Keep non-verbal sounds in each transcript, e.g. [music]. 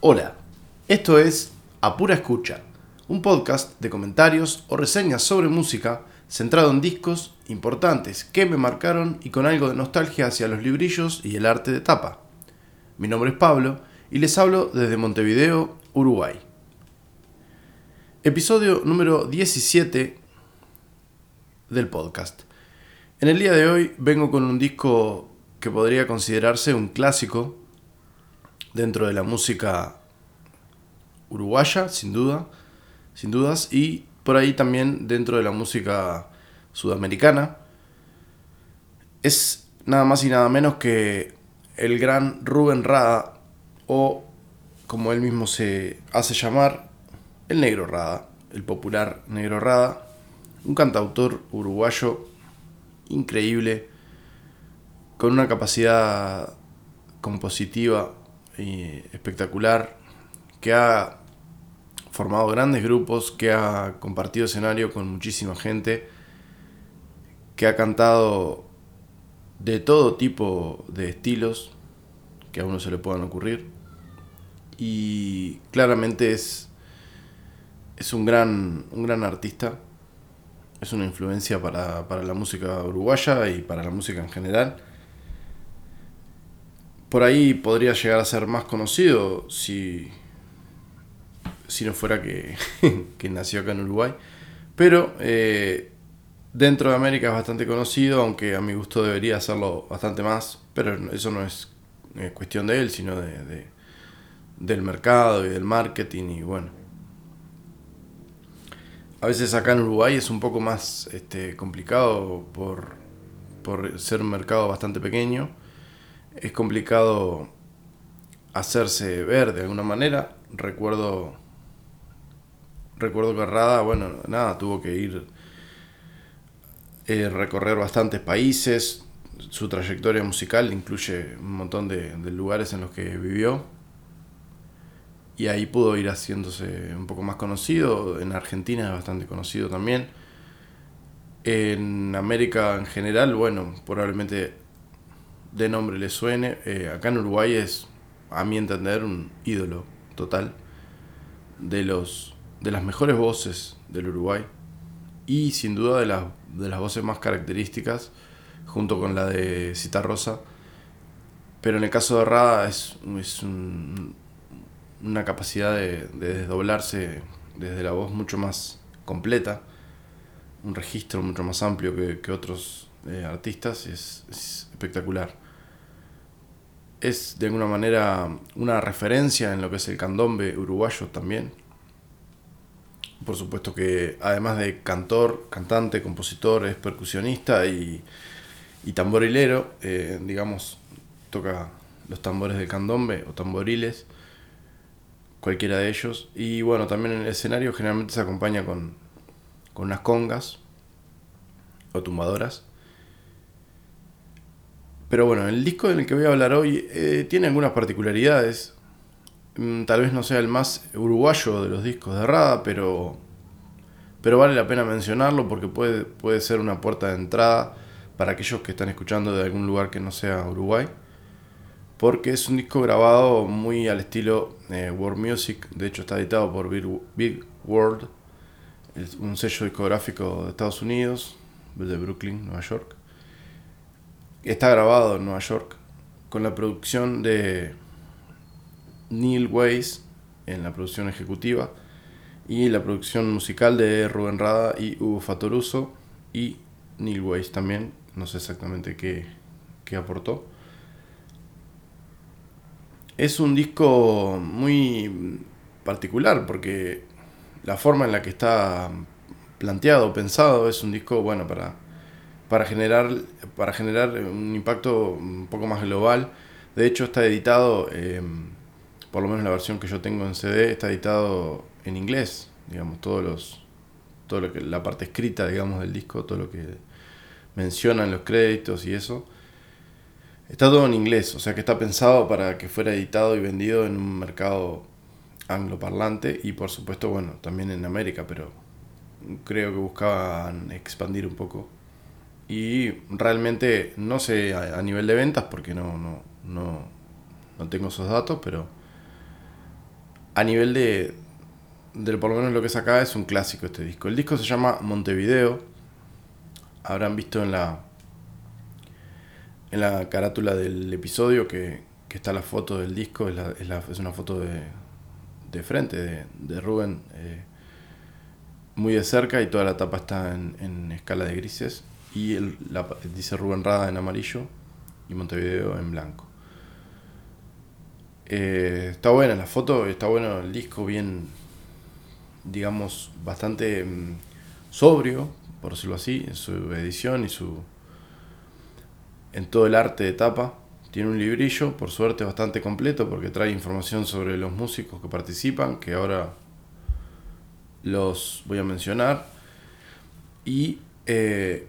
Hola, esto es A Pura Escucha, un podcast de comentarios o reseñas sobre música centrado en discos importantes que me marcaron y con algo de nostalgia hacia los librillos y el arte de tapa. Mi nombre es Pablo y les hablo desde Montevideo, Uruguay. Episodio número 17 del podcast. En el día de hoy vengo con un disco que podría considerarse un clásico dentro de la música uruguaya, sin duda, sin dudas, y por ahí también dentro de la música sudamericana. Es nada más y nada menos que el gran Rubén Rada, o como él mismo se hace llamar, el Negro Rada, el popular Negro Rada, un cantautor uruguayo increíble, con una capacidad compositiva espectacular, que ha formado grandes grupos, que ha compartido escenario con muchísima gente, que ha cantado de todo tipo de estilos que a uno se le puedan ocurrir. Y claramente es, es un, gran, un gran artista, es una influencia para, para la música uruguaya y para la música en general por ahí podría llegar a ser más conocido si, si no fuera [laughs] que, nació acá en Uruguay. Pero eh, dentro de América es bastante conocido, aunque a mi gusto debería hacerlo bastante más. Pero eso no es cuestión de él, sino de, del mercado y del marketing y bueno. A veces acá en Uruguay es un poco más este, complicado por, por ser un mercado bastante pequeño es complicado hacerse ver de alguna manera. Recuerdo, recuerdo que Rada, bueno, nada, tuvo que ir eh, recorrer bastantes países. Su trayectoria musical incluye un montón de, lugares en los que vivió. Y ahí pudo ir haciéndose un poco más conocido. En Argentina es bastante conocido también. En América en general, bueno, probablemente de nombre le suene, eh, acá en Uruguay es, a mi entender, un ídolo total de, los, de las mejores voces del Uruguay y sin duda de, de las voces más características, junto con la de Cita Rosa. Pero en el caso de Rada es, es una capacidad de, desdoblarse desde la voz mucho más completa, un registro mucho más amplio que, otros eh, artistas, es espectacular es de alguna manera una referencia en lo que es el candombe uruguayo también. Por supuesto que además de cantor, cantante, compositor, es percusionista y, y tamborilero, eh, digamos, toca los tambores del candombe o tamboriles, cualquiera de ellos. Y bueno, también en el escenario generalmente se acompaña con, con unas congas o tumbadoras. Pero bueno, el disco del que voy a hablar hoy eh, tiene algunas particularidades. Mm, tal vez no sea el más uruguayo de los discos de Rada, pero, pero vale la pena mencionarlo porque puede, puede ser una puerta de entrada para aquellos que están escuchando de algún lugar que no sea Uruguay. Porque es un disco grabado muy al estilo eh, World Music. De hecho, está editado por Big World, es un sello discográfico de Estados Unidos, de Brooklyn, Nueva York. Está grabado en Nueva York con la producción de Neil Weiss en la producción ejecutiva y la producción musical de Rubén Rada y Hugo Fatoruso y Neil Weiss también, no sé exactamente qué, qué aportó. Es un disco muy particular porque la forma en la que está planteado, pensado, es un disco bueno para para generar, para generar un impacto un poco más global. De hecho, está editado, eh, por lo menos la versión que yo tengo en CD, está editado en inglés, digamos, todos los, todo lo que, la parte escrita, digamos, del disco, todo lo que mencionan los créditos y eso. Está todo en inglés, o sea que está pensado para que fuera editado y vendido en un mercado angloparlante y por supuesto, bueno, también en América, pero creo que buscaban expandir un poco y realmente no sé a, nivel de ventas porque no, no, no, no tengo esos datos, pero, a nivel de, de por lo menos lo que es acá, es un clásico este disco. El disco se llama Montevideo. Habrán visto en la en la carátula del episodio que, está la foto del disco, es, es, una foto de, de frente de, Rubén, eh, muy de cerca y toda la tapa está en, escala de grises. Y dice Rubén Rada en amarillo y Montevideo en blanco. Eh, está buena la foto, está bueno el disco, bien, digamos, bastante mm, sobrio, por decirlo así, en su edición y su, en todo el arte de tapa. Tiene un librillo, por suerte bastante completo, porque trae información sobre los músicos que participan, que ahora los voy a mencionar. Y eh,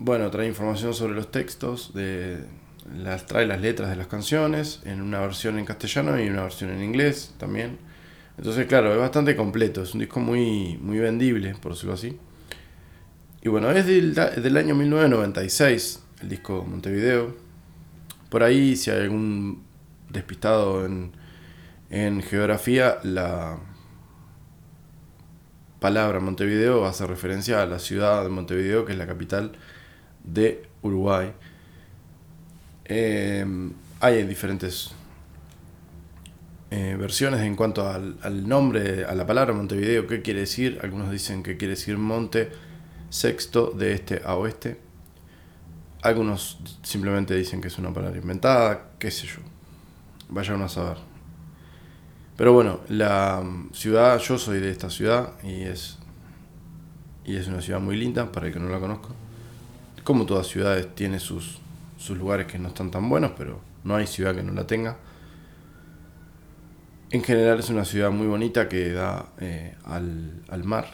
bueno, trae información sobre los textos, de, las, trae las letras de las canciones, en una versión en castellano y una versión en inglés también. Entonces, claro, es bastante completo, es un disco muy, muy vendible, por decirlo así. Y bueno, es del, del año 1996 el disco Montevideo. Por ahí, si hay algún despistado en, en geografía, la palabra Montevideo hace referencia a la ciudad de Montevideo, que es la capital de Uruguay. Eh, hay diferentes eh, versiones en cuanto al, nombre, a la palabra Montevideo, qué quiere decir. Algunos dicen que quiere decir monte sexto de este a oeste. Algunos simplemente dicen que es una palabra inventada, qué sé yo. Vaya uno a saber. Pero bueno, la ciudad, yo soy de esta ciudad y es, y es una ciudad muy linda para el que no la conozco. Como todas ciudades tiene sus, sus lugares que no están tan buenos, pero no hay ciudad que no la tenga. En general es una ciudad muy bonita que da eh, al, al mar,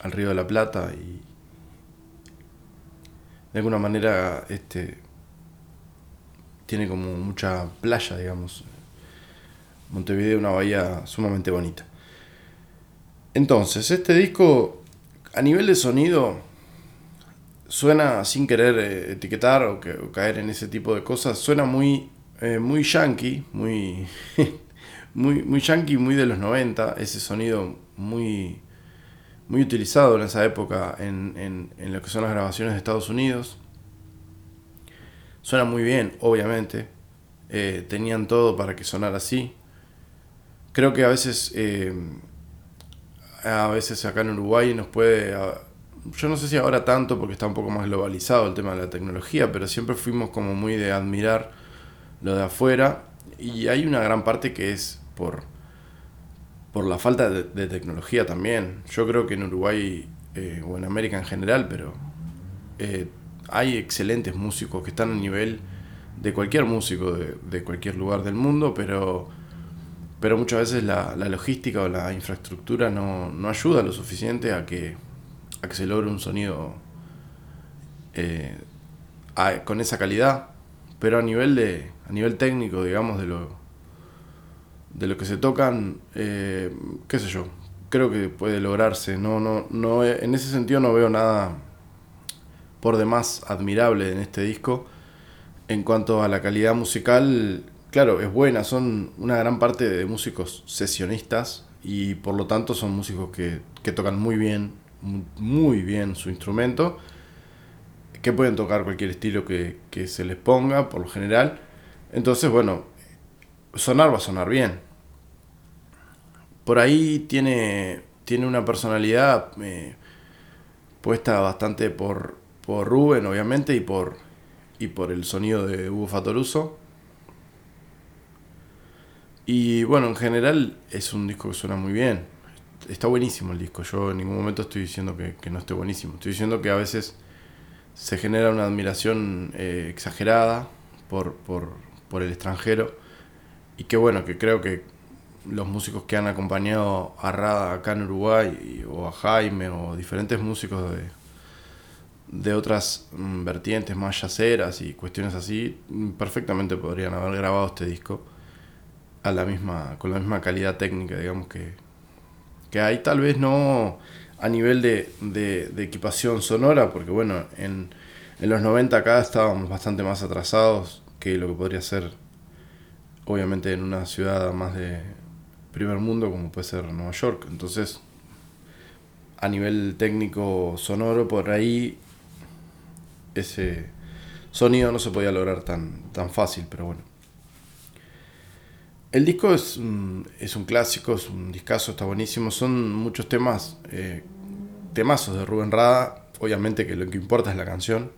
al río de la Plata y, de alguna manera este, tiene como mucha playa, digamos. Montevideo una bahía sumamente bonita. Entonces, este disco, a nivel de sonido, suena sin querer eh, etiquetar o, caer en ese tipo de cosas, suena muy, eh, muy yankee, muy, [laughs] muy, muy yankee, muy de los 90, ese sonido muy muy utilizado en esa época en, lo que son las grabaciones de Estados Unidos. Suena muy bien, obviamente. Eh, tenían todo para que sonara así. Creo que a veces, a veces acá en Uruguay nos puede, yo no sé si ahora tanto porque está un poco más globalizado el tema de la tecnología, pero siempre fuimos como muy de admirar lo de afuera y hay una gran parte que es por por la falta de, tecnología también. Yo creo que en Uruguay eh, o en América en general, pero eh, hay excelentes músicos que están a nivel de cualquier músico de, cualquier lugar del mundo, pero, pero muchas veces la, logística o la infraestructura no, ayuda lo suficiente a que, a que se logre un sonido eh, con esa calidad, pero a nivel, de, a nivel técnico, digamos, de lo, de lo que se tocan, eh, qué sé yo, creo que puede lograrse. No, no, no, en ese sentido no veo nada por demás admirable en este disco. En cuanto a la calidad musical, claro, es buena, son una gran parte de músicos sesionistas y por lo tanto son músicos que, que tocan muy bien, muy bien su instrumento, que pueden tocar cualquier estilo que, que se les ponga por lo general. Entonces, bueno, sonar va a sonar bien. Por ahí tiene, tiene una personalidad eh, puesta bastante por, por Rubén, obviamente, y por, y por el sonido de Hugo Fatoruso. Y bueno, en general es un disco que suena muy bien. Está buenísimo el disco. Yo en ningún momento estoy diciendo que, no esté buenísimo. Estoy diciendo que a veces se genera una admiración eh, exagerada por, por, por el extranjero y que bueno, que creo que los músicos que han acompañado a Rada acá en Uruguay, o a Jaime, o diferentes músicos de, de otras mm, vertientes más yaceras y cuestiones así, perfectamente podrían haber grabado este disco a la misma, con la misma calidad técnica, digamos, que, que hay. Tal vez no a nivel de, de, de equipación sonora, porque bueno, en, en los 90 acá estábamos bastante más atrasados que lo que podría ser obviamente en una ciudad más de, primer mundo como puede ser Nueva York. Entonces, a nivel técnico sonoro, por ahí ese sonido no se podía lograr tan, tan fácil, pero bueno. El disco es un, es un clásico, es un discazo, está buenísimo. Son muchos temas, eh, temazos de Rubén Rada. Obviamente que lo que importa es la canción.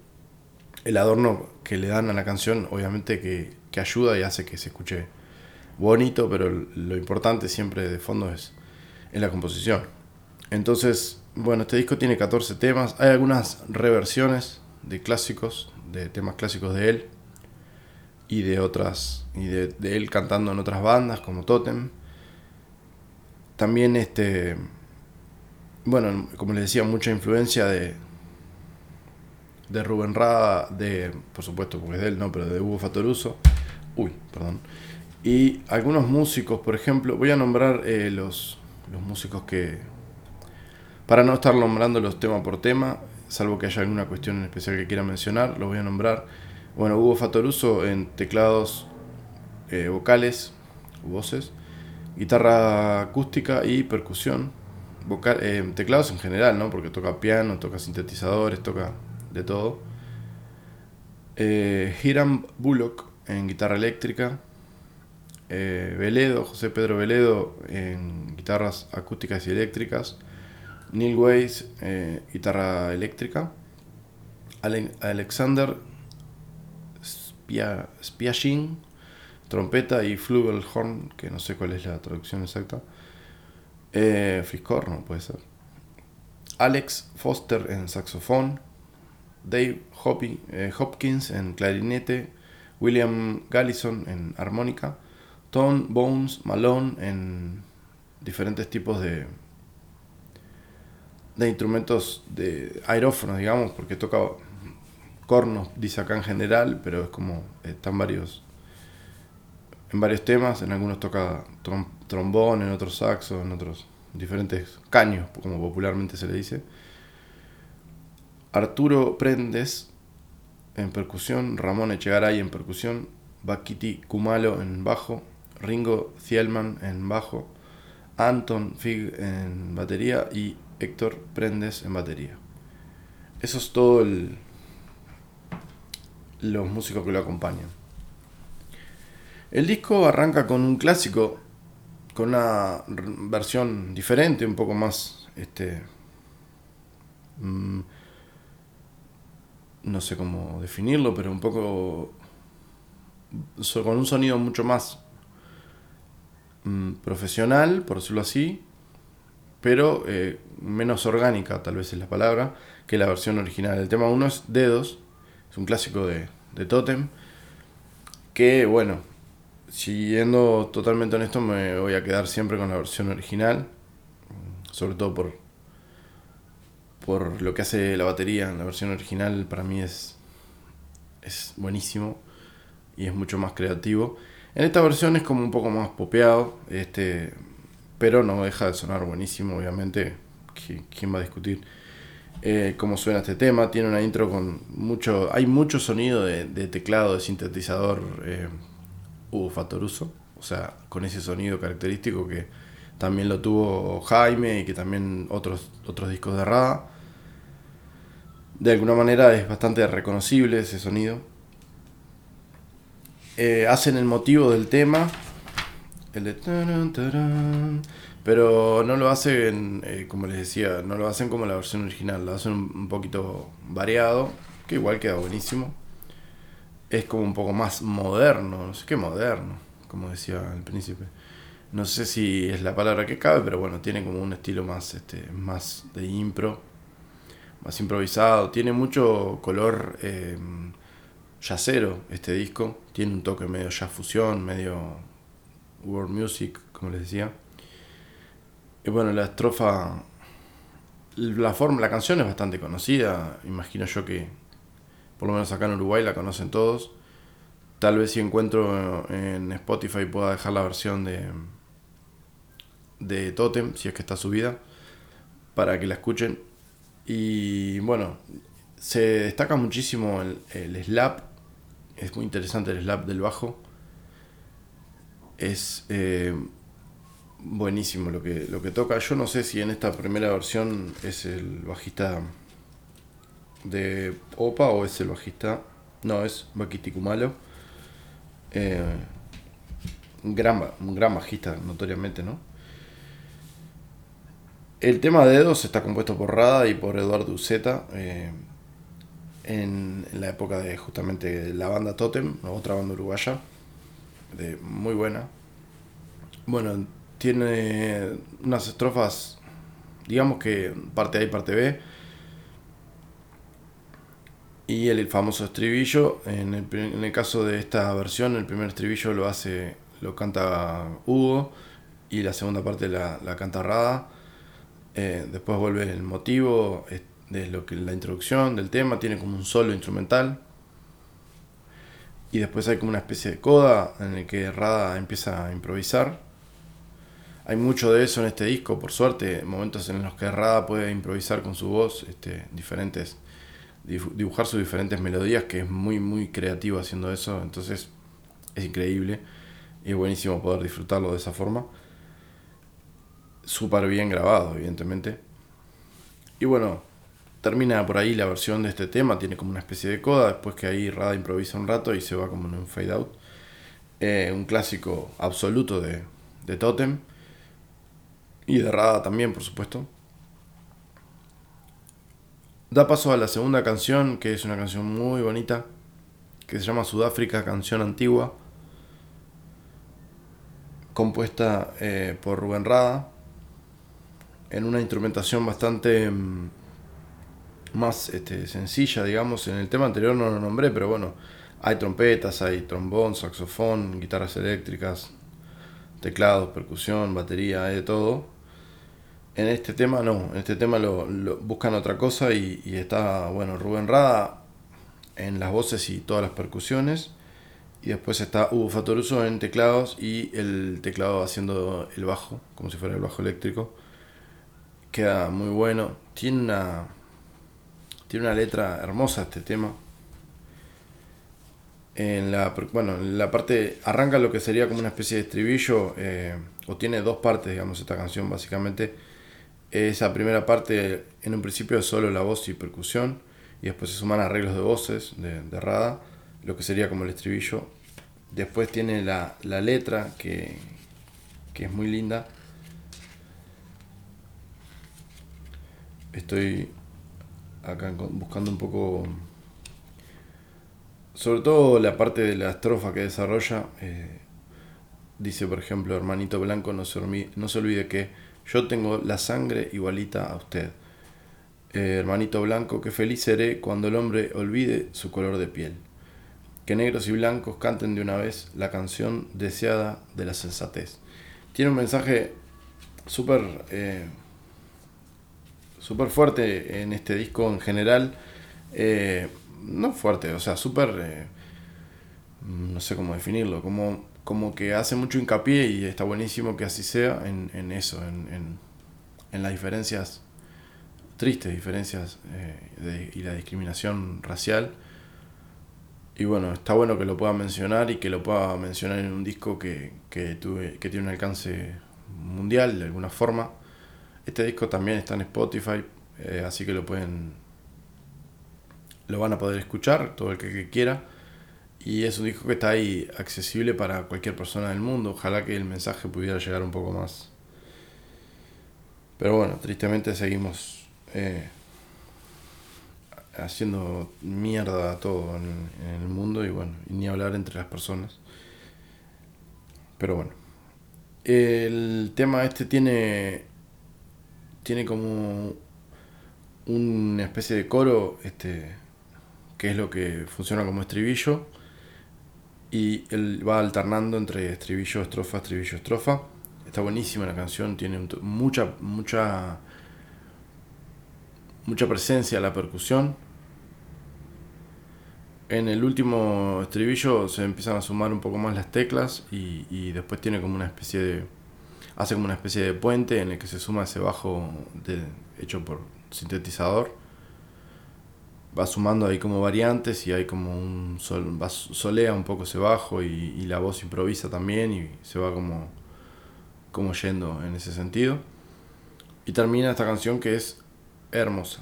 El adorno que le dan a la canción, obviamente que, que ayuda y hace que se escuche bonito, pero lo importante siempre de fondo es, en la composición. Entonces, bueno, este disco tiene 14 temas. Hay algunas reversiones de clásicos, de temas clásicos de él y de otras, y de, él cantando en otras bandas como Totem. También este, bueno, como les decía, mucha influencia de, de Rubén Rada, de, por supuesto, porque es de él, no, pero de Hugo Fatoruso. Uy, perdón. Y algunos músicos, por ejemplo, voy a nombrar eh, los, los músicos que, para no estar nombrando los tema por tema, salvo que haya alguna cuestión en especial que quiera mencionar, lo voy a nombrar. Bueno, Hugo Fatoruso en teclados eh, vocales, voces, guitarra acústica y percusión. Vocal, eh, teclados en general, ¿no? Porque toca piano, toca sintetizadores, toca de todo. Hiram Bullock en guitarra eléctrica, eh, Veledo, José Pedro Veledo en guitarras acústicas y eléctricas, Neil Weiss, eh, guitarra eléctrica, Alexander Spia, trompeta y flugelhorn, que no sé cuál es la traducción exacta, eh, puede ser, Alex Foster en saxofón, Dave eh, Hopkins en clarinete, William Gallison en armónica, Tone, Bones, Malone en diferentes tipos de, de instrumentos de aerófonos, digamos, porque toca cornos, dice acá en general, pero es como están varios en varios temas, en algunos toca trombón, en otros saxo, en otros diferentes caños, como popularmente se le dice. Arturo Prendes en percusión, Ramón Echegaray en percusión, Bakiti Kumalo en bajo, Ringo Thielman en bajo, Anton Fig en batería y Héctor Prendes en batería. Eso es todo el, los músicos que lo acompañan. El disco arranca con un clásico, con una versión diferente, un poco más, este, mm, no sé cómo definirlo, pero un poco con un sonido mucho más Mm, profesional, por decirlo así, pero eh, menos orgánica, tal vez es la palabra, que la versión original. El tema 1 es Dedos, es un clásico de, de Totem, que bueno, siguiendo totalmente honesto, me voy a quedar siempre con la versión original, sobre todo por, por lo que hace la batería. La versión original para mí es, es buenísimo y es mucho más creativo. En esta versión es como un poco más popeado, este, pero no deja de sonar buenísimo, obviamente. ¿Quién va a discutir eh, cómo suena este tema? Tiene una intro con mucho. Hay mucho sonido de, teclado, de sintetizador eh, Hugo Fatoruso, o sea, con ese sonido característico que también lo tuvo Jaime y que también otros, otros discos de Rada. De alguna manera es bastante reconocible ese sonido. Eh, hacen el motivo del tema. El de pero no lo hacen, eh, como les decía, no lo hacen como la versión original, lo hacen un poquito variado, que igual queda buenísimo. Es como un poco más moderno, no sé qué moderno, como decía el príncipe. No sé si es la palabra que cabe, pero bueno, tiene como un estilo más, este, más de impro, más improvisado. Tiene mucho color eh, este disco. Tiene un toque medio jazz fusión, medio world music, como les decía. Y bueno, la estrofa, la forma, la canción es bastante conocida. Imagino yo que, por lo menos acá en Uruguay, la conocen todos. Tal vez si encuentro en Spotify pueda dejar la versión de, de Totem, si es que está subida, para que la escuchen. Y bueno, se destaca muchísimo el, slap es muy interesante el slap del bajo. Es eh, buenísimo lo que, lo que toca. Yo no sé si en esta primera versión es el bajista de Opa o es el bajista. No, es Bakiti Kumalo. Eh, un, gran, un gran bajista, notoriamente, ¿no? El tema de Dedos está compuesto por Rada y por Eduardo Uceta. Eh, en, la época de justamente la banda Totem, otra banda uruguaya, de, muy buena. Bueno, tiene unas estrofas, digamos que parte A y parte B. Y el, famoso estribillo, en el, caso de esta versión, el primer estribillo lo hace, lo canta Hugo y la segunda parte la, la canta Rada. Eh, después vuelve el motivo de lo que la introducción del tema, tiene como un solo instrumental. Y después hay como una especie de coda en el que Rada empieza a improvisar hay mucho de eso en este disco, por suerte, momentos en los que Rada puede improvisar con su voz, este, diferentes, dibujar sus diferentes melodías, que es muy, muy creativo haciendo eso, entonces es increíble y es buenísimo poder disfrutarlo de esa forma. Súper bien grabado, evidentemente. Y bueno, termina por ahí la versión de este tema, tiene como una especie de coda, después que ahí Rada improvisa un rato y se va como en un fade out. Eh, un clásico absoluto de, de Totem y de Rada también, por supuesto. Da paso a la segunda canción, que es una canción muy bonita, que se llama Sudáfrica, canción antigua, compuesta eh, por Rubén Rada, en una instrumentación bastante mm, más este, sencilla, digamos. En el tema anterior no lo nombré, pero bueno, hay trompetas, hay trombón, saxofón, guitarras eléctricas, teclados, percusión, batería, hay de todo. En este tema no, en este tema lo, buscan otra cosa y, está, bueno, Rubén Rada en las voces y todas las percusiones. Y después está Hugo Fatoruso en teclados y el teclado haciendo el bajo, como si fuera el bajo eléctrico. Queda muy bueno. Tiene una, tiene una letra hermosa este tema. En la, bueno, en la parte arranca lo que sería como una especie de estribillo, eh, o tiene dos partes, digamos, esta canción básicamente esa primera parte, en un principio, es solo la voz y percusión, y después se suman arreglos de voces de, Rada, lo que sería como el estribillo. Después tiene la, letra, que, que, es muy linda. Estoy acá buscando un poco, sobre todo la parte de la estrofa que desarrolla. Eh, dice, por ejemplo, hermanito blanco, no se, olvide que yo tengo la sangre igualita a usted. Eh, hermanito blanco, que feliz seré cuando el hombre olvide su color de piel. Que negros y blancos canten de una vez la canción deseada de la sensatez. Tiene un mensaje súper eh, super fuerte en este disco en general. Eh, no fuerte, o sea, súper... no sé cómo definirlo, como como que hace mucho hincapié y está buenísimo que así sea en, eso, en, las diferencias, tristes diferencias eh, y la discriminación racial. Y bueno, está bueno que lo pueda mencionar y que lo pueda mencionar en un disco que, que, tuve, que tiene un alcance mundial de alguna forma. Este disco también está en Spotify, eh, así que lo pueden lo van a poder escuchar todo el que quiera. Y es un disco que está ahí accesible para cualquier persona del mundo. Ojalá que el mensaje pudiera llegar un poco más. Pero bueno, tristemente seguimos eh, haciendo mierda a todo en, el mundo y bueno, y ni hablar entre las personas. Pero bueno. El tema este tiene. Tiene como una especie de coro, este, que es lo que funciona como estribillo y él va alternando entre estribillo, estrofa, estribillo, estrofa. Está buenísima la canción, tiene mucha, mucha, mucha presencia la percusión. En el último estribillo se empiezan a sumar un poco más las teclas y, y después tiene como una especie de. hace como una especie de puente en el que se suma ese bajo de, hecho por sintetizador va sumando ahí como variantes y hay como un sol, va, solea un poco ese bajo y, la voz improvisa también y se va como como yendo en ese sentido. Y termina esta canción que es hermosa.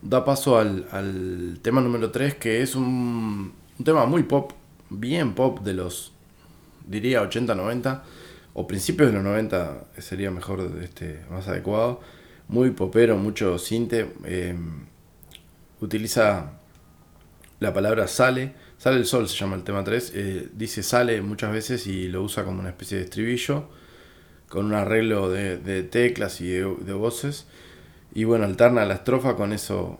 Da paso al, tema número 3, que es un, un, tema muy pop, bien pop de los, diría 80, 90, o principios de los 90 sería mejor, este, más adecuado. Muy popero, mucho cinte. Eh, utiliza la palabra sale. Sale el sol se llama el tema 3. Eh, dice sale muchas veces y lo usa como una especie de estribillo. Con un arreglo de, teclas y de, voces. Y bueno, alterna la estrofa con eso.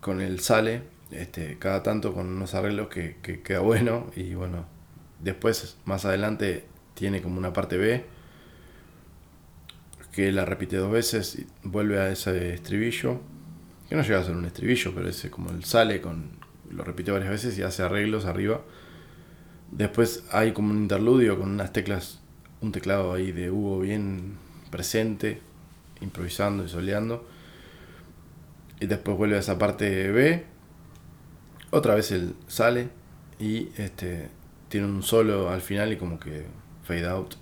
Con el sale. Este, cada tanto con unos arreglos que, que queda bueno. Y bueno, después más adelante tiene como una parte B. Que la repite dos veces y vuelve a ese estribillo que no llega a ser un estribillo, pero ese como el sale con lo repite varias veces y hace arreglos arriba. Después hay como un interludio con unas teclas, un teclado ahí de Hugo bien presente, improvisando y soleando. Y después vuelve a esa parte B. Otra vez él sale y este tiene un solo al final y como que fade out.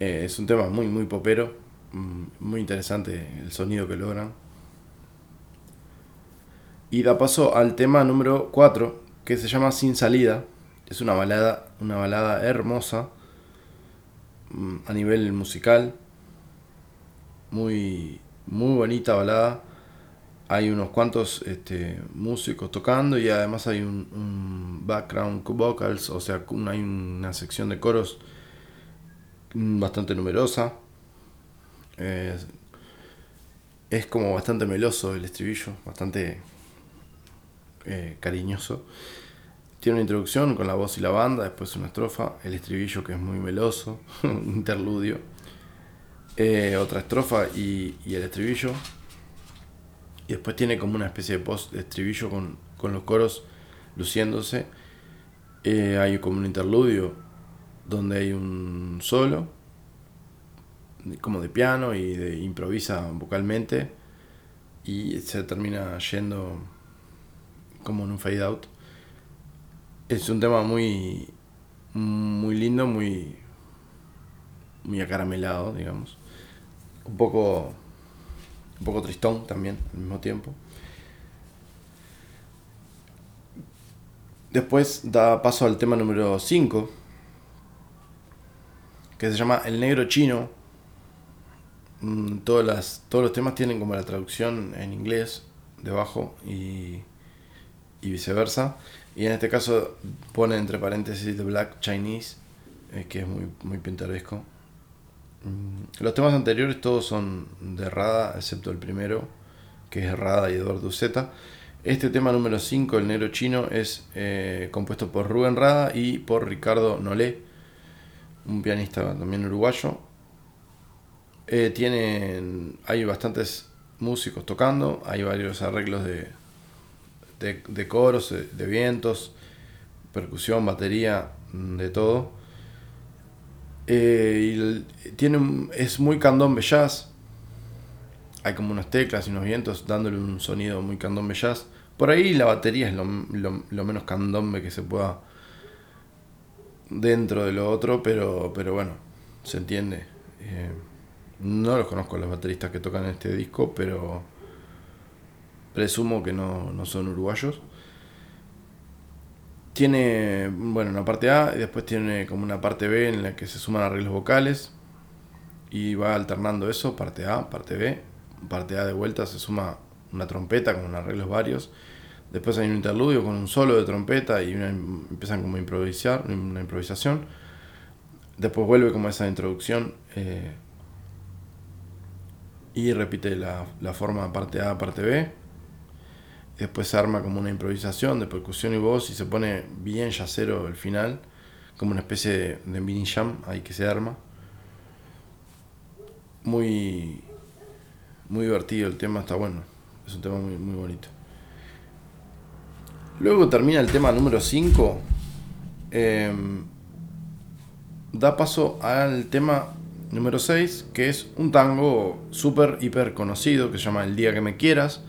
Eh, es un tema muy muy popero, muy interesante el sonido que logran. Y da paso al tema número 4, que se llama Sin Salida. Es una balada, una balada hermosa mm, a nivel musical. Muy, muy bonita balada. Hay unos cuantos este, músicos tocando y además hay un, background vocals, o sea, hay una sección de coros mm, bastante numerosa. Es como bastante meloso el estribillo, bastante eh, cariñoso. Tiene una introducción con la voz y la banda, después una estrofa, el estribillo que es muy meloso, [laughs] un interludio, eh, otra estrofa y, el estribillo. Y después tiene como una especie de post estribillo con, los coros luciéndose. Eh, hay como un interludio donde hay un solo, como de piano y de improvisa vocalmente. Y se termina yendo como en un fade out. Es un tema muy, muy lindo, muy, muy acaramelado, digamos. Un poco, un poco tristón también al mismo tiempo. Después da paso al tema número 5, que se llama El Negro Chino. Mm, todas las, todos los temas tienen como la traducción en inglés debajo y y viceversa. Y en este caso pone entre paréntesis The Black Chinese, eh, que es muy, muy pintoresco. Mm, los temas anteriores todos son de Rada, excepto el primero, que es Rada y Eduardo Zeta. Este tema número 5, El Negro Chino, es eh, compuesto por Rubén Rada y por Ricardo Nolé, un pianista también uruguayo. Eh, tienen, hay bastantes músicos tocando, hay varios arreglos de, de, coros, de, vientos, percusión, batería, mm, de todo. Eh, y tiene es muy candombe jazz. Hay como unas teclas y unos vientos dándole un sonido muy candombe jazz. Por ahí la batería es lo, menos candombe que se pueda dentro de lo otro, pero, pero bueno, se entiende. Eh, no los conozco los bateristas que tocan este disco, pero presumo que no, son uruguayos. Tiene, bueno, una parte A y después tiene como una parte B en la que se suman arreglos vocales y va alternando eso, parte A, parte B. Parte A de vuelta se suma una trompeta con arreglos varios. Después hay un interludio con un solo de trompeta y empiezan como a improvisar, una improvisación. Después vuelve como esa introducción eh, y repite la, la forma parte A, parte B después se arma como una improvisación de percusión y voz y se pone bien yacero el final, como una especie de, mini jam ahí que se arma. Muy, muy divertido el tema, está bueno, es un tema muy, muy bonito. Luego termina el tema número 5, em, da paso al tema número 6, que es un tango súper, hiper conocido que se llama El día que me quieras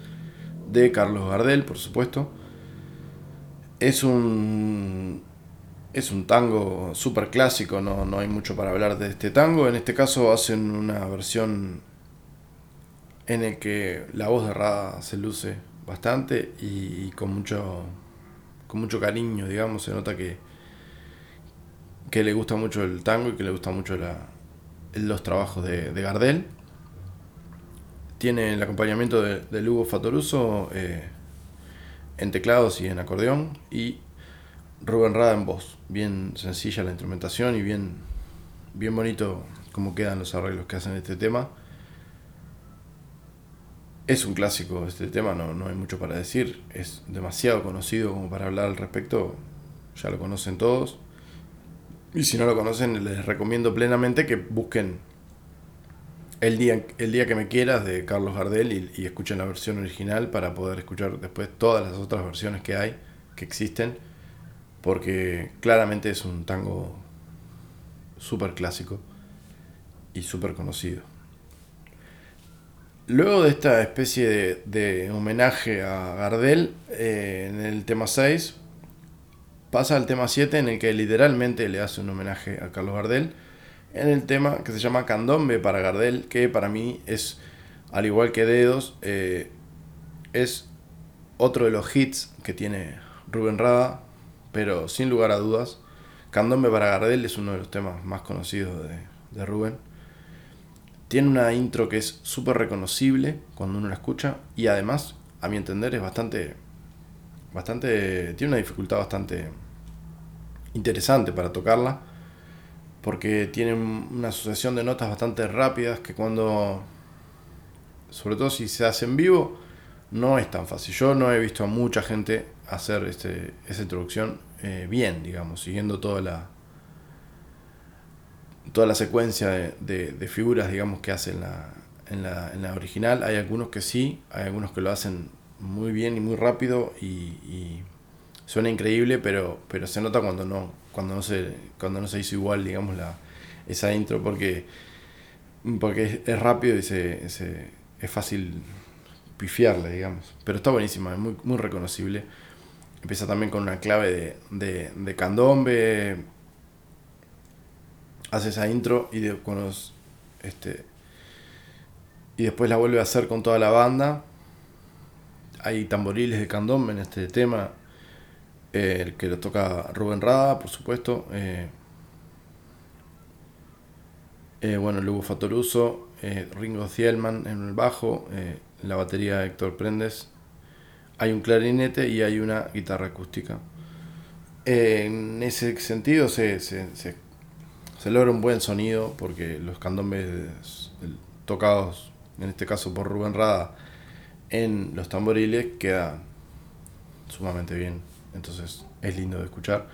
de Carlos Gardel, por supuesto. Es un, es un tango súper clásico, no, no hay mucho para hablar de este tango. En este caso hacen una versión en el que la voz de Rada se luce bastante y, con mucho con mucho cariño, digamos, se nota que, que le gusta mucho el tango y que le gusta mucho los trabajos de, Gardel. Tiene el acompañamiento de, Lugo Fatoruso eh, en teclados y en acordeón y Rubén Rada en voz. Bien sencilla la instrumentación y bien, bien bonito como quedan los arreglos que hacen este tema. Es un clásico este tema, no, no hay mucho para decir. Es demasiado conocido como para hablar al respecto. Ya lo conocen todos. Y si no lo conocen, les recomiendo plenamente que busquen el día, el día que me quieras de Carlos Gardel y, escuchen la versión original para poder escuchar después todas las otras versiones que hay, que existen, porque claramente es un tango súper clásico y súper conocido. Luego de esta especie de, homenaje a Gardel, eh, en el tema 6, pasa al tema 7 en el que literalmente le hace un homenaje a Carlos Gardel, en el tema que se llama Candombe para Gardel, que para mí es, al igual que Dedos, eh, es otro de los hits que tiene Rubén Rada, pero sin lugar a dudas, Candombe para Gardel es uno de los temas más conocidos de, de Rubén. Tiene una intro que es súper reconocible cuando uno la escucha y además, a mi entender, es bastante, bastante, tiene una dificultad bastante interesante para tocarla porque tiene una asociación de notas bastante rápidas que cuando, sobre todo si se hace en vivo, no es tan fácil. Yo no he visto a mucha gente hacer este, esa introducción eh, bien, digamos, siguiendo toda la, toda la secuencia de, figuras, digamos, que hace en la, en, la, en la, original. Hay algunos que sí, hay algunos que lo hacen muy bien y muy rápido y, suena increíble, pero, pero se nota cuando no, cuando no se, cuando no se hizo igual, digamos, la, esa intro, porque, porque es, rápido y se, es fácil pifiarle, digamos. Pero está buenísima, es muy, muy reconocible. Empieza también con una clave de, de, de candombe, hace esa intro y con los, este, y después la vuelve a hacer con toda la banda. Hay tamboriles de candombe en este tema, eh, el que lo toca Rubén Rada, por supuesto. Eh, eh, bueno, Lugo Fatoruso, Ringo Thielman en el bajo, la batería Héctor Prendes. Hay un clarinete y hay una guitarra acústica. en ese sentido se, se, se logra un buen sonido porque los candombes tocados, en este caso por Rubén Rada, en los tamboriles quedan sumamente bien. Entonces es lindo de escuchar.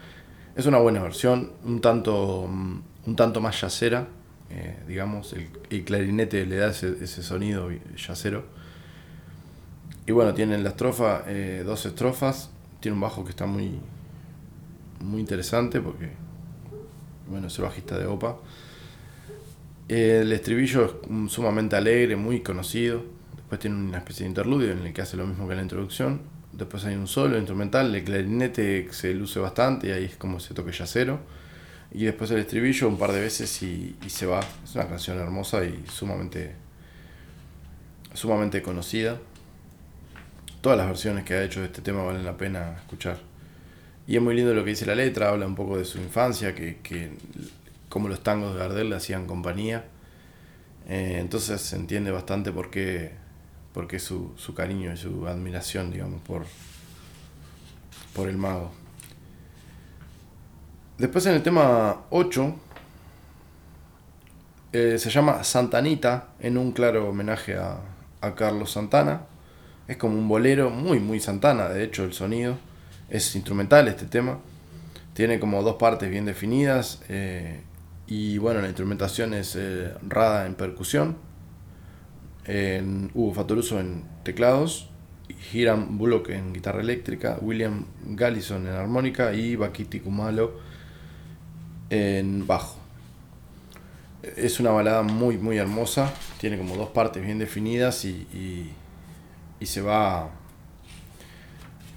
Es una buena versión, un tanto, un tanto más yacera, eh, digamos, el, clarinete le da ese, sonido yacero. Y bueno, tienen la estrofa, eh, dos estrofas, tiene un bajo que está muy, muy interesante porque bueno, es el bajista de OPA. El estribillo es sumamente alegre, muy conocido. Después tiene una especie de interludio en el que hace lo mismo que la introducción. Después hay un solo instrumental, el clarinete se luce bastante y ahí es como se toque yacero. Y después el estribillo un par de veces y, se va. Es una canción hermosa y sumamente, sumamente conocida. Todas las versiones que ha hecho de este tema valen la pena escuchar. Y es muy lindo lo que dice la letra, habla un poco de su infancia, que, que como los tangos de Gardel le hacían compañía. Eh, entonces se entiende bastante por qué, por qué su, su, cariño y su admiración, digamos, por, por el mago. Después en el tema 8 eh, se llama Santanita, en un claro homenaje a, a Carlos Santana. Es como un bolero muy, muy Santana, de hecho, el sonido es instrumental este tema. Tiene como dos partes bien definidas. Eh, y bueno, la instrumentación es eh, Rada en percusión, en Hugo Fatoruso en teclados, Hiram Bullock en guitarra eléctrica, William Gallison en armónica y Bakiti Kumalo en bajo. Es una balada muy muy hermosa, tiene como dos partes bien definidas y, y, y se va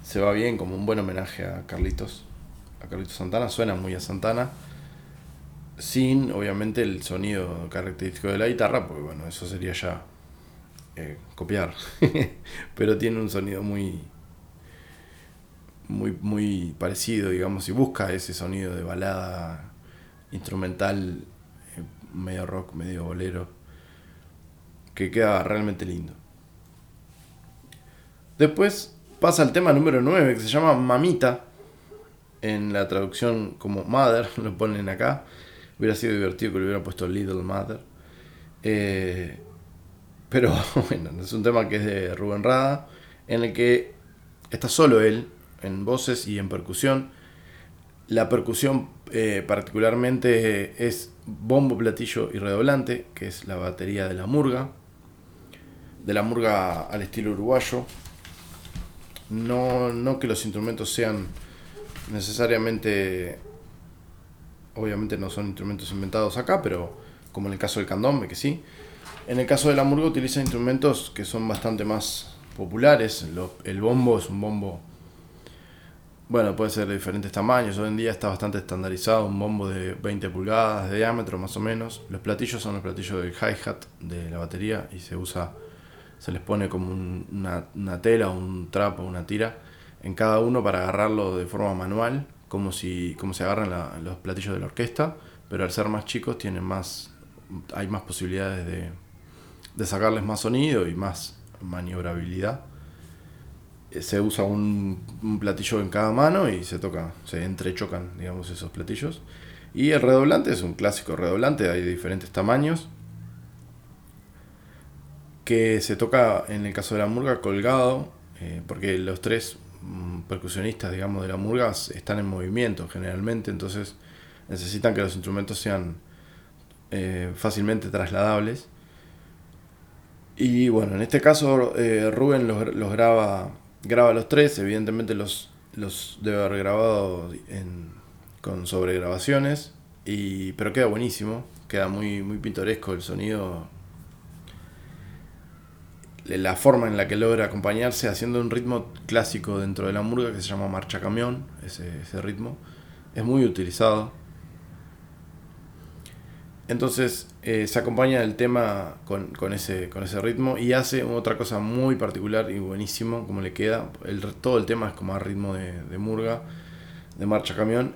se va bien como un buen homenaje a Carlitos, a Carlitos Santana, suena muy a Santana, sin obviamente el sonido característico de la guitarra, porque bueno, eso sería ya eh, copiar, [laughs] pero tiene un sonido muy, muy, muy parecido, digamos, y busca ese sonido de balada instrumental, eh, medio rock, medio bolero, que queda realmente lindo. Después pasa al tema número 9, que se llama Mamita, en la traducción como Mother, [laughs] lo ponen acá. Hubiera sido divertido que lo hubieran puesto Little Mother. Eh, pero [laughs] bueno, es un tema que es de Rubén Rada, en el que está solo él, en voces y en percusión. La percusión eh, particularmente es bombo, platillo y redoblante, que es la batería de la murga. De la murga al estilo uruguayo. No, no que los instrumentos sean necesariamente, obviamente no son instrumentos inventados acá, pero como en el caso del candombe, que sí. En el caso de la murga utiliza instrumentos que son bastante más populares. el bombo es un bombo bueno, puede ser de diferentes tamaños. Hoy en día está bastante estandarizado, un bombo de 20 pulgadas de diámetro más o menos. Los platillos son los platillos del hi-hat de la batería y se usa, se les pone como una, una, tela, un trapo, una tira en cada uno para agarrarlo de forma manual, como si como se agarran los platillos de la orquesta, pero al ser más chicos tienen más, hay más posibilidades de, de sacarles más sonido y más maniobrabilidad se usa un, platillo en cada mano y se toca, se entrechocan, digamos, esos platillos. Y el redoblante es un clásico redoblante, hay diferentes tamaños, que se toca en el caso de la murga colgado, eh, porque los tres mm, percusionistas, digamos, de la murga están en movimiento generalmente, entonces necesitan que los instrumentos sean eh, fácilmente trasladables. Y bueno, en este caso eh, Rubén los, los graba graba los tres, evidentemente los, los debe haber grabado con sobregrabaciones, y, pero queda buenísimo, queda muy, muy pintoresco el sonido, la forma en la que logra acompañarse haciendo un ritmo clásico dentro de la murga que se llama marcha camión, ese, ese ritmo, es muy utilizado. Entonces eh, se acompaña el tema con, ese, con ese ritmo y hace otra cosa muy particular y buenísimo, como le queda. El, todo el tema es como a ritmo de, murga, de marcha camión.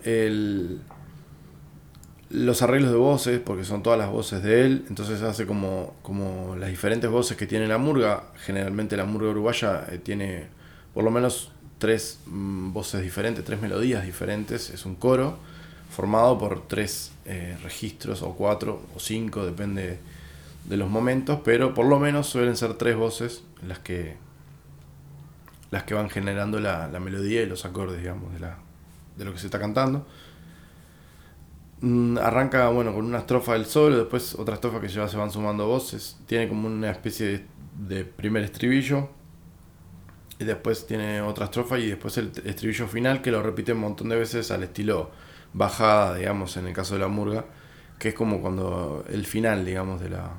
Los arreglos de voces, porque son todas las voces de él, entonces hace como, como las diferentes voces que tiene la murga. Generalmente la murga uruguaya eh, tiene por lo menos tres mm, voces diferentes, tres melodías diferentes, es un coro formado por tres eh, registros o cuatro o cinco, depende de los momentos, pero por lo menos suelen ser tres voces las que las que van generando la, melodía y los acordes, digamos, de, la, de lo que se está cantando. Mm, arranca, bueno, con una estrofa del solo, después otra estrofa que ya se van sumando voces. Tiene como una especie de, de primer estribillo, y después tiene otra estrofa y después el estribillo final que lo repite un montón de veces al estilo bajada, digamos, en el caso de la murga, que es como cuando el final, digamos, de la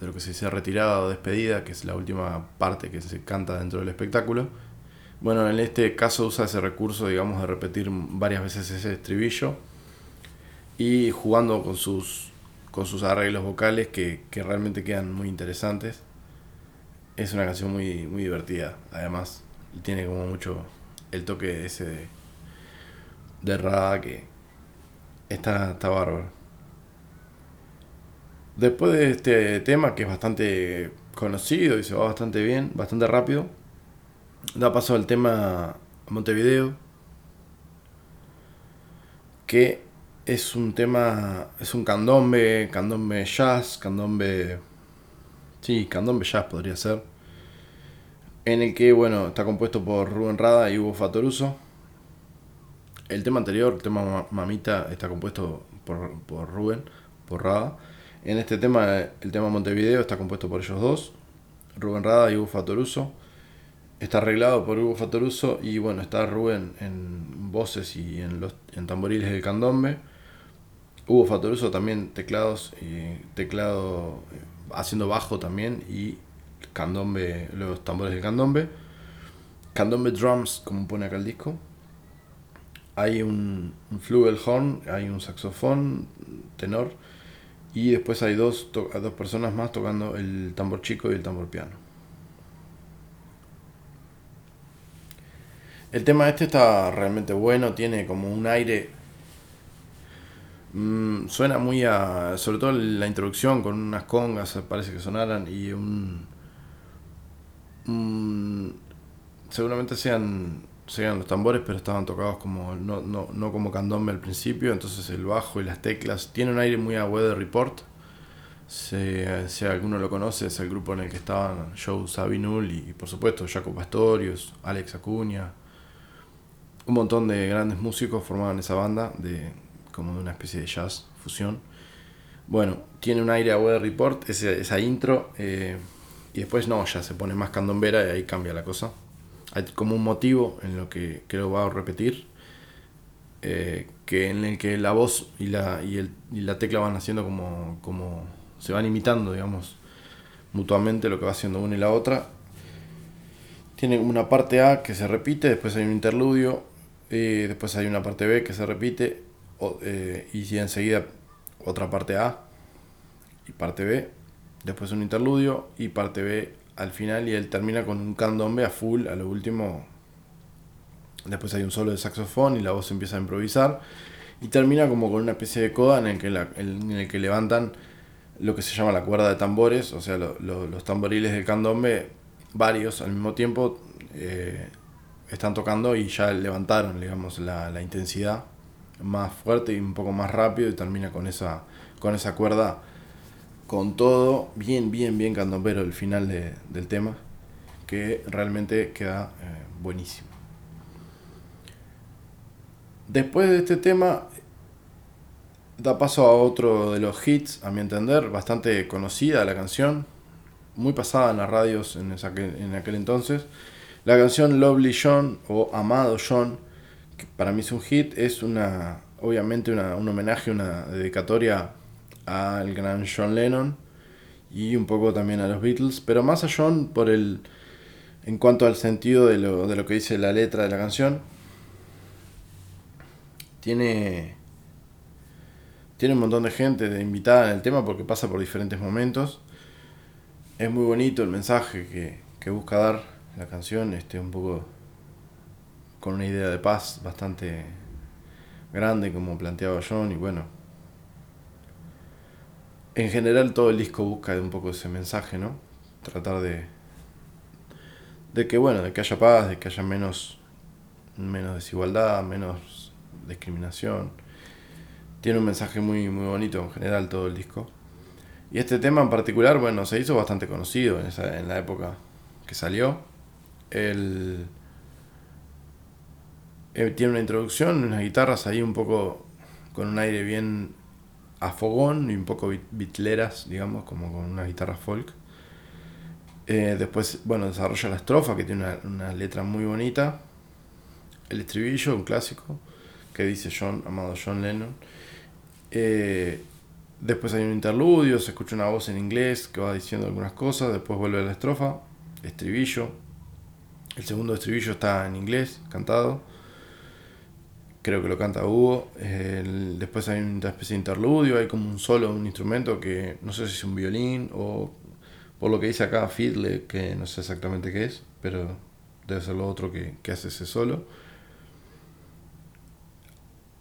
de lo que se dice retirada o despedida, que es la última parte que se canta dentro del espectáculo. Bueno, en este caso usa ese recurso, digamos, de repetir varias veces ese estribillo y jugando con sus, con sus arreglos vocales que, que realmente quedan muy interesantes. Es una canción muy, muy divertida, además, tiene como mucho el toque ese de Rada que está, está bárbaro. Después de este tema que es bastante conocido y se va bastante bien, bastante rápido, da paso al tema Montevideo, que es un tema, es un candombe, candombe jazz, candombe, sí, candombe jazz podría ser, en el que, bueno, está compuesto por Rubén Rada y Hugo Fatoruso el tema anterior, el tema Mamita, está compuesto por, Rubén, por Rada. En este tema, el tema Montevideo está compuesto por ellos dos, Rubén Rada y Hugo Fatoruso. Está arreglado por Hugo Fatoruso y bueno, está Rubén en voces y en los en tamboriles del candombe. Hugo Fatoruso también teclados y teclado eh, haciendo bajo también y candombe, los tambores del candombe. Candombe drums, como pone acá el disco hay un, un flugelhorn, hay un saxofón tenor y después hay dos, dos personas más tocando el tambor chico y el tambor piano. El tema este está realmente bueno, tiene como un aire... Mm, suena muy a... Sobre todo la introducción con unas congas, parece que sonaran, y un... seguramente sean, sean los tambores, pero estaban tocados como no, no, no como candombe al principio, entonces el bajo y las teclas. Tiene un aire muy a Weather Report. Si, alguno lo conoce, es el grupo en el que estaban Joe Sabinul y, por supuesto Jaco Pastorius, Alex Acuña, un montón de grandes músicos formaban esa banda, de, como de una especie de jazz fusión. Bueno, tiene un aire a Weather Report, esa, intro, eh, y después no, ya se pone más candombera y ahí cambia la cosa. Hay como un motivo en lo que creo va a repetir, eh, que en el que la voz y la, y, el, y la tecla van haciendo como, como se van imitando, digamos, mutuamente lo que va haciendo una y la otra. Tiene una parte A que se repite, después hay un interludio, eh, después hay una parte B que se repite eh, y enseguida otra parte A y parte B, después un interludio y parte B al final y él termina con un candombe a full a lo último. Después hay un solo de saxofón y la voz empieza a improvisar y termina como con una especie de coda en el que, en el que levantan lo que se llama la cuerda de tambores, o sea, los tamboriles del candombe, varios al mismo tiempo, eh, están tocando y ya levantaron, digamos, la, la, intensidad más fuerte y un poco más rápido y termina con esa, con esa cuerda, con todo, bien, bien, bien candombero el final de, del tema, que realmente queda eh, buenísimo. Después de este tema, da paso a otro de los hits, a mi entender, bastante conocida la canción, muy pasada en las radios en, esa, en aquel entonces, la canción Lovely John o Amado John, que para mí es un hit, es una obviamente una, un homenaje, una dedicatoria al gran John Lennon y un poco también a los Beatles, pero más a John por el en cuanto al sentido de lo, de lo que dice la letra de la canción. Tiene tiene un montón de gente de invitada en el tema porque pasa por diferentes momentos. Es muy bonito el mensaje que, que busca dar la canción, este, un poco con una idea de paz bastante grande como planteaba John y bueno. En general todo el disco busca un poco ese mensaje, ¿no? Tratar de de que bueno, de que haya paz, de que haya menos menos desigualdad, menos discriminación. Tiene un mensaje muy muy bonito en general todo el disco. Y este tema en particular, bueno, se hizo bastante conocido en, la época que salió el, eh, tiene una introducción, unas guitarras ahí un poco con un aire bien a fogón y un poco bitleras, digamos, como con una guitarra folk. Eh, después, bueno, desarrolla la estrofa que tiene una, letra muy bonita. El estribillo, un clásico, que dice John, amado John Lennon. Eh, después hay un interludio, se escucha una voz en inglés que va diciendo algunas cosas. Después vuelve a la estrofa, estribillo, el segundo estribillo está en inglés, cantado. Creo que lo canta Hugo. después hay una especie de interludio, hay como un solo, un instrumento que no sé si es un violín o por lo que dice acá fiddle, que no sé exactamente qué es, pero debe ser lo otro que, hace ese solo.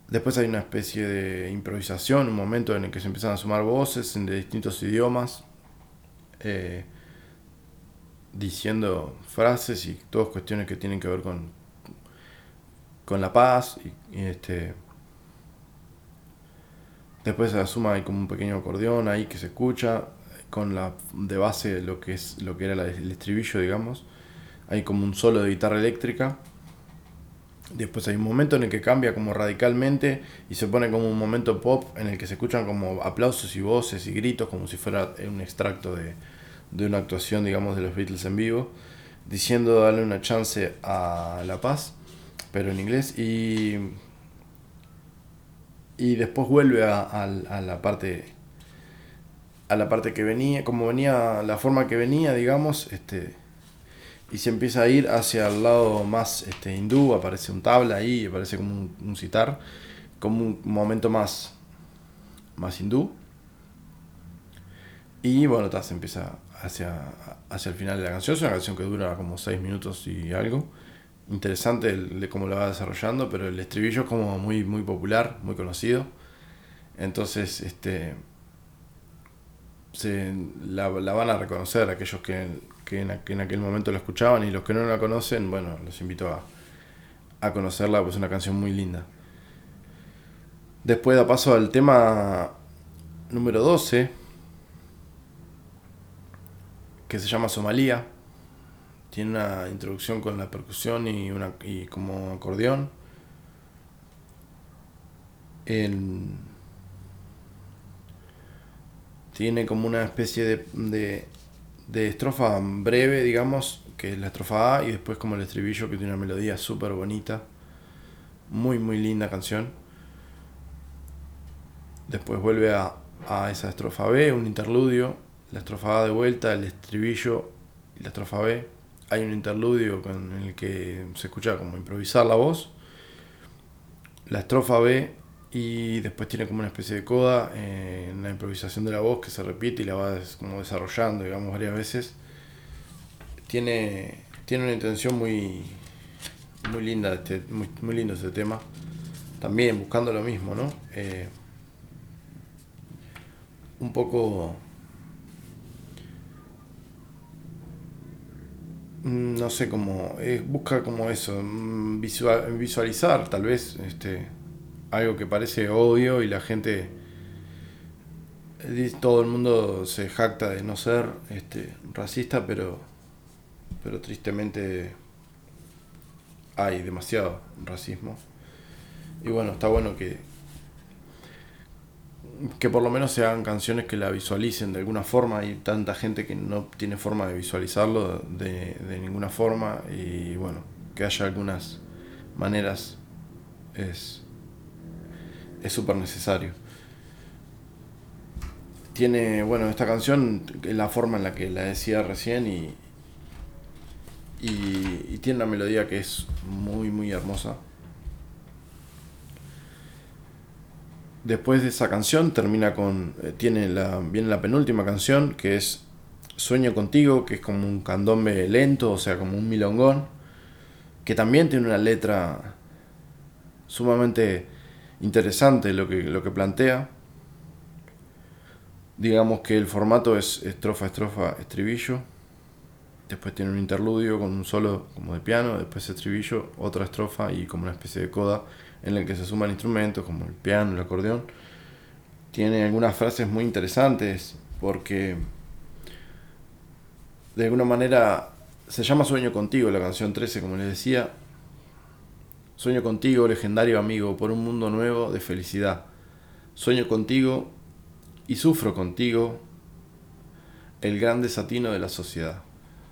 Después hay una especie de improvisación, un momento en el que se empiezan a sumar voces de distintos idiomas. Eh, diciendo frases y todas cuestiones que tienen que ver con, con la paz y, este después se asuma hay como un pequeño acordeón ahí que se escucha con la de base lo que es lo que era el estribillo digamos. Hay como un solo de guitarra eléctrica. Después hay un momento en el que cambia como radicalmente y se pone como un momento pop en el que se escuchan como aplausos y voces y gritos como si fuera un extracto de, de una actuación, digamos, de los Beatles en vivo, diciendo darle una chance a La Paz, pero en inglés, y, y después vuelve a, la parte a la parte que venía, como venía, la forma que venía, digamos, este, y se empieza a ir hacia el lado más este, hindú, aparece un tabla ahí, aparece como un, citar, como un momento más, más hindú. Y bueno, se empieza hacia, hacia el final de la canción. Es una canción que dura como 6 minutos y algo. Interesante de cómo la va desarrollando, pero el estribillo es como muy, muy popular, muy conocido. Entonces, este, se, la, van a reconocer aquellos que, en, aquel momento la escuchaban y los que no la conocen, bueno, los invito a, a conocerla, pues es una canción muy linda. Después da paso al tema número 12, que se llama Somalía. Tiene una introducción con la percusión y, una, y como acordeón. tiene como una especie de, de, de, estrofa breve, digamos, que es la estrofa A, y después como el estribillo que tiene una melodía súper bonita. Muy, muy linda canción. Después vuelve a, a esa estrofa B, un interludio la estrofa A de vuelta, el estribillo y la estrofa B. Hay un interludio con el que se escucha como improvisar la voz. La estrofa B y después tiene como una especie de coda en la improvisación de la voz que se repite y la va como desarrollando, digamos, varias veces. Tiene, tiene una intención muy, muy linda, este, muy, muy lindo este tema. También buscando lo mismo, ¿no? Eh, un poco no sé cómo, eh, busca como eso, mm, visualizar tal vez este, algo que parece obvio y la gente, todo el mundo se jacta de no ser este, racista, pero, pero tristemente hay demasiado racismo. Y bueno, está bueno que, que por lo menos se hagan canciones que la visualicen de alguna forma. Hay tanta gente que no tiene forma de visualizarlo de, de ninguna forma. Y bueno, que haya algunas maneras es súper necesario. Tiene, bueno, esta canción, la forma en la que la decía recién y, y, y tiene una melodía que es muy, muy hermosa. Después de esa canción termina con. Eh, tiene la, viene la penúltima canción que es Sueño contigo, que es como un candombe lento, o sea, como un milongón. Que también tiene una letra sumamente interesante lo que, lo que plantea. Digamos que el formato es estrofa, estrofa, estribillo. Después tiene un interludio con un solo como de piano, después estribillo, otra estrofa y como una especie de coda en el que se suman instrumentos como el piano, el acordeón. Tiene algunas frases muy interesantes porque de alguna manera se llama Sueño contigo la canción 13, como les decía. Sueño contigo, legendario amigo, por un mundo nuevo de felicidad. Sueño contigo y sufro contigo el gran desatino de la sociedad.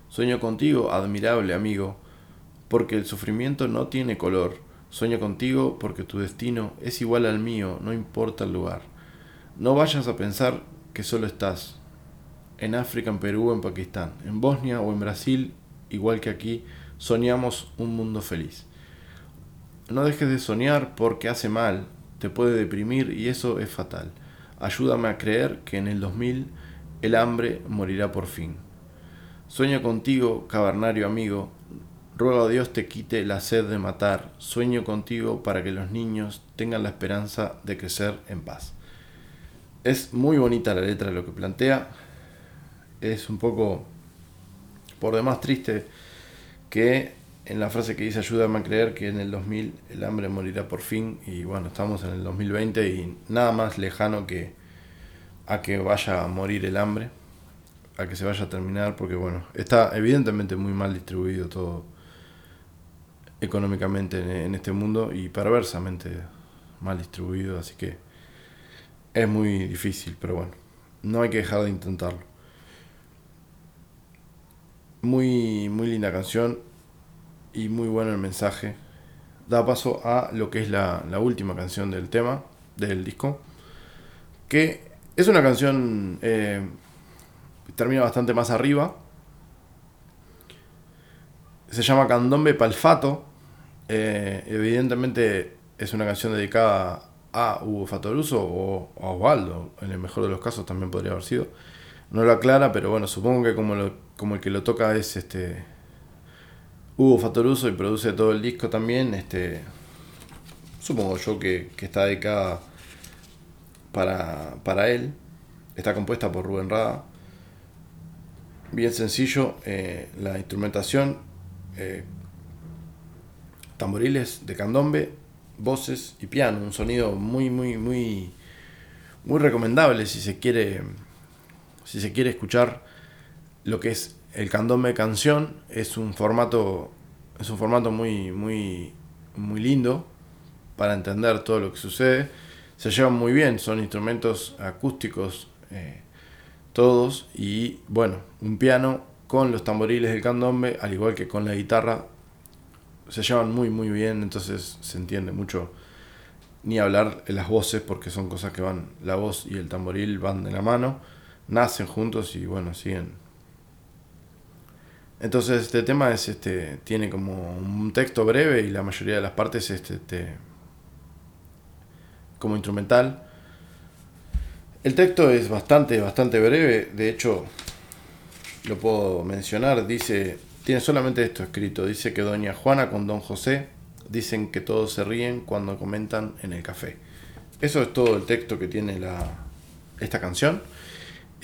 Sueño contigo, admirable amigo, porque el sufrimiento no tiene color Sueño contigo porque tu destino es igual al mío, no importa el lugar. No vayas a pensar que solo estás en África, en Perú en Pakistán, en Bosnia o en Brasil, igual que aquí, soñamos un mundo feliz. No dejes de soñar porque hace mal, te puede deprimir y eso es fatal. Ayúdame a creer que en el 2000 el hambre morirá por fin. Sueño contigo, cavernario amigo, Ruego a Dios te quite la sed de matar. Sueño contigo para que los niños tengan la esperanza de crecer en paz. Es muy bonita la letra de lo que plantea. Es un poco por demás triste que en la frase que dice ayúdame a creer que en el 2000 el hambre morirá por fin y bueno, estamos en el 2020 y nada más lejano que a que vaya a morir el hambre, a que se vaya a terminar porque bueno, está evidentemente muy mal distribuido todo económicamente en este mundo y perversamente mal distribuido, así que es muy difícil, pero bueno, no hay que dejar de intentarlo. Muy, muy linda canción y muy bueno el mensaje. Da paso a lo que es la, última canción del tema, del disco, que es una canción eh, termina bastante más arriba, se llama Candombe Palfato. Eh, evidentemente es una canción dedicada a Hugo Fatoruso o a Osvaldo, en el mejor de los casos también podría haber sido. No lo aclara, pero bueno, supongo que como, el que lo toca es este Hugo Fatoruso y produce todo el disco también, este supongo yo que, está dedicada para, para él. Está compuesta por Rubén Rada. Bien sencillo, eh, la instrumentación, eh, tamboriles de candombe, voces y piano. Un sonido muy, muy, muy, muy recomendable si se quiere, si se quiere escuchar lo que es el candombe canción. Es un formato, es un formato muy, muy, muy lindo para entender todo lo que sucede. Se llevan muy bien, son instrumentos acústicos eh, todos y bueno, un piano con los tamboriles del candombe, al igual que con la guitarra, se llevan muy muy bien, entonces se entiende mucho ni hablar de las voces porque son cosas que van, la voz y el tamboril van de la mano, nacen juntos y bueno, siguen. Entonces este tema es este tiene como un texto breve y la mayoría de las partes este, este como instrumental. El texto es bastante, bastante breve, de hecho lo puedo mencionar, dice, tiene solamente esto escrito, dice que doña Juana con don José dicen que todos se ríen cuando comentan en el café. Eso es todo el texto que tiene la, esta canción.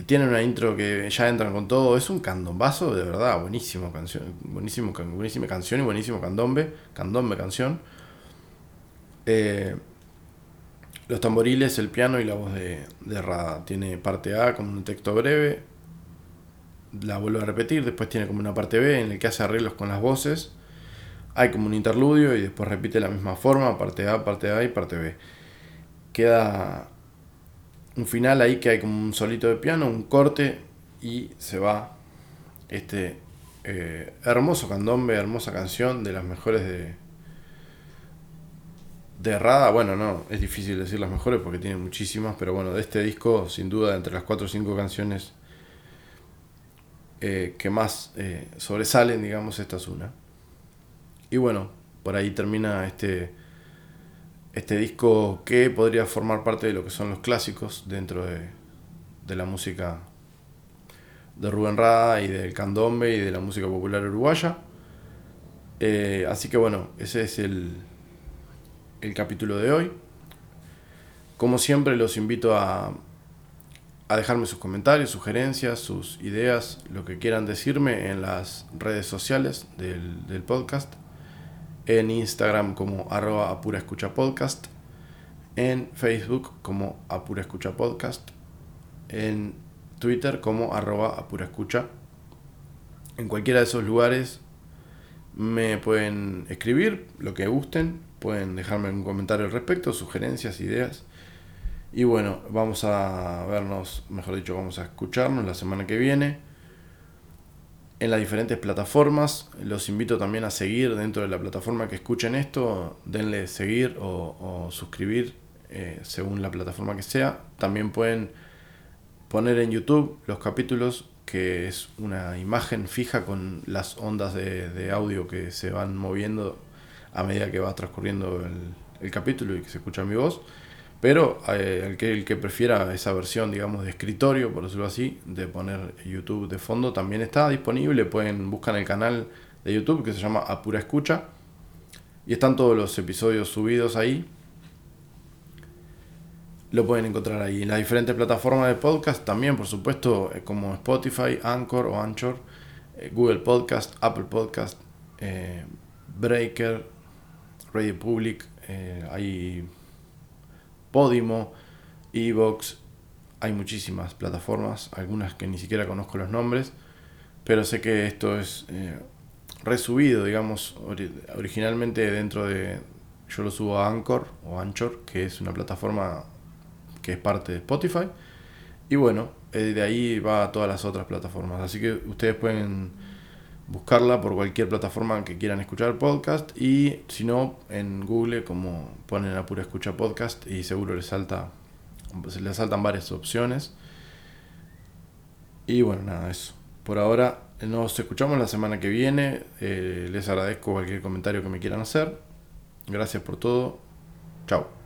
Tiene una intro que ya entran con todo. Es un candombazo, de verdad, buenísimo canción. Buenísimo, buenísima canción y buenísimo candombe. Candombe canción. Eh, los tamboriles, el piano y la voz de, de Rada. Tiene parte A con un texto breve, la vuelvo a repetir, después tiene como una parte B en el que hace arreglos con las voces, hay como un interludio y después repite la misma forma, parte A, parte A y parte B. Queda un final ahí que hay como un solito de piano, un corte y se va este eh, hermoso candombe, hermosa canción de las mejores de, de Rada, bueno, no, es difícil decir las mejores porque tiene muchísimas, pero bueno, de este disco, sin duda, entre las 4 o 5 canciones eh, que más eh, sobresalen, digamos, esta es una. Y bueno, por ahí termina este, este disco que podría formar parte de lo que son los clásicos dentro de, de la música de Rubén Rada y del candombe y de la música popular uruguaya. Eh, así que bueno, ese es el, el capítulo de hoy. Como siempre los invito a, a dejarme sus comentarios, sugerencias, sus ideas, lo que quieran decirme en las redes sociales del, podcast. En Instagram como arroba apura escucha podcast. En Facebook como apura escucha podcast. En Twitter como arroba apura escucha. En cualquiera de esos lugares me pueden escribir lo que gusten Pueden dejarme un comentario al respecto, sugerencias, ideas. Y bueno, vamos a vernos, mejor dicho, vamos a escucharnos la semana que viene en las diferentes plataformas. Los invito también a seguir dentro de la plataforma que escuchen esto. Denle seguir o, suscribir eh, según la plataforma que sea. También pueden poner en YouTube los capítulos, que es una imagen fija con las ondas de, de audio que se van moviendo a medida que va transcurriendo el, capítulo y que se escucha mi voz. Pero eh, el, que, el que prefiera esa versión, digamos, de escritorio, por decirlo así, de poner YouTube de fondo, también está disponible. Pueden buscar el canal de YouTube que se llama Apura Escucha. Y están todos los episodios subidos ahí. Lo pueden encontrar ahí. En las diferentes plataformas de podcast también, por supuesto, eh, como Spotify, Anchor o Anchor, eh, Google Podcast, Apple Podcast, Breaker, Radio Public, hay Podimo, Evox, hay muchísimas plataformas, algunas que ni siquiera conozco los nombres, pero sé que esto es eh, resubido, digamos, originalmente dentro de, yo lo subo a Anchor o Anchor, que es una plataforma que es parte de Spotify, y bueno, eh, de ahí va a todas las otras plataformas, así que ustedes pueden buscarla por cualquier plataforma que quieran escuchar podcast y si no en Google como ponen a pura escucha podcast y seguro les salta les saltan varias opciones y bueno nada eso por ahora Nos escuchamos la semana que viene. Eh, les agradezco cualquier comentario que me quieran hacer. Gracias por todo. Chao.